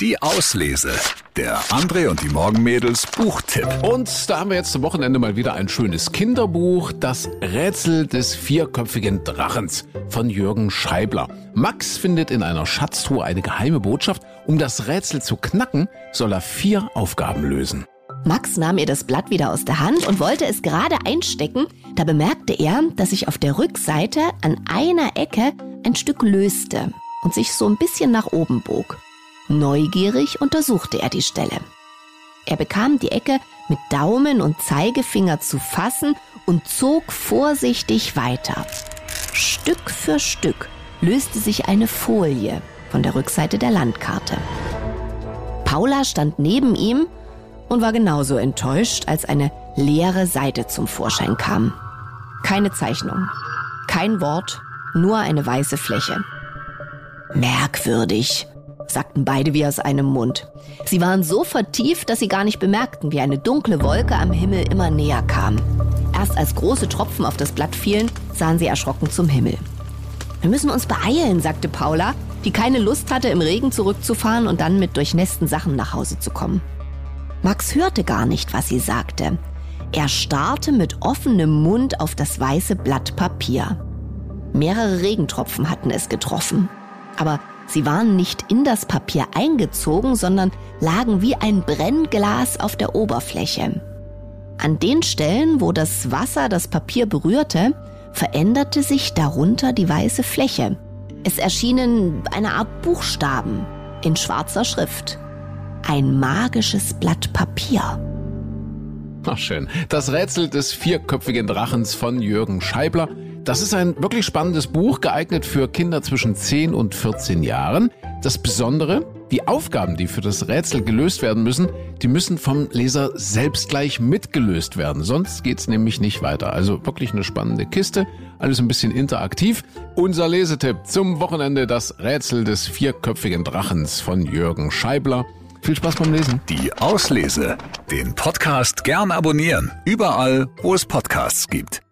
Die Auslese. Der André und die Morgenmädels Buchtipp. Und da haben wir jetzt zum Wochenende mal wieder ein schönes Kinderbuch, Das Rätsel des vierköpfigen Drachens von Jürgen Scheibler. Max findet in einer Schatztruhe eine geheime Botschaft. Um das Rätsel zu knacken, soll er vier Aufgaben lösen. Max nahm ihr das Blatt wieder aus der Hand und wollte es gerade einstecken. Da bemerkte er, dass sich auf der Rückseite an einer Ecke ein Stück löste und sich so ein bisschen nach oben bog. Neugierig untersuchte er die Stelle. Er bekam die Ecke mit Daumen und Zeigefinger zu fassen und zog vorsichtig weiter. Stück für Stück löste sich eine Folie von der Rückseite der Landkarte. Paula stand neben ihm und war genauso enttäuscht, als eine leere Seite zum Vorschein kam. Keine Zeichnung, kein Wort, nur eine weiße Fläche. Merkwürdig, sagten beide wie aus einem Mund. Sie waren so vertieft, dass sie gar nicht bemerkten, wie eine dunkle Wolke am Himmel immer näher kam. Erst als große Tropfen auf das Blatt fielen, sahen sie erschrocken zum Himmel. Wir müssen uns beeilen, sagte Paula, die keine Lust hatte, im Regen zurückzufahren und dann mit durchnässten Sachen nach Hause zu kommen. Max hörte gar nicht, was sie sagte. Er starrte mit offenem Mund auf das weiße Blatt Papier. Mehrere Regentropfen hatten es getroffen. Aber sie waren nicht in das Papier eingezogen, sondern lagen wie ein Brennglas auf der Oberfläche. An den Stellen, wo das Wasser das Papier berührte, veränderte sich darunter die weiße Fläche. Es erschienen eine Art Buchstaben in schwarzer Schrift ein magisches Blatt Papier. Ach schön. Das Rätsel des vierköpfigen Drachens von Jürgen Scheibler. Das ist ein wirklich spannendes Buch, geeignet für Kinder zwischen 10 und 14 Jahren. Das Besondere, die Aufgaben, die für das Rätsel gelöst werden müssen, die müssen vom Leser selbst gleich mitgelöst werden. Sonst geht's nämlich nicht weiter. Also wirklich eine spannende Kiste. Alles ein bisschen interaktiv. Unser Lesetipp zum Wochenende, das Rätsel des vierköpfigen Drachens von Jürgen Scheibler. Viel Spaß beim Lesen. Die Auslese. Den Podcast gern abonnieren. Überall, wo es Podcasts gibt.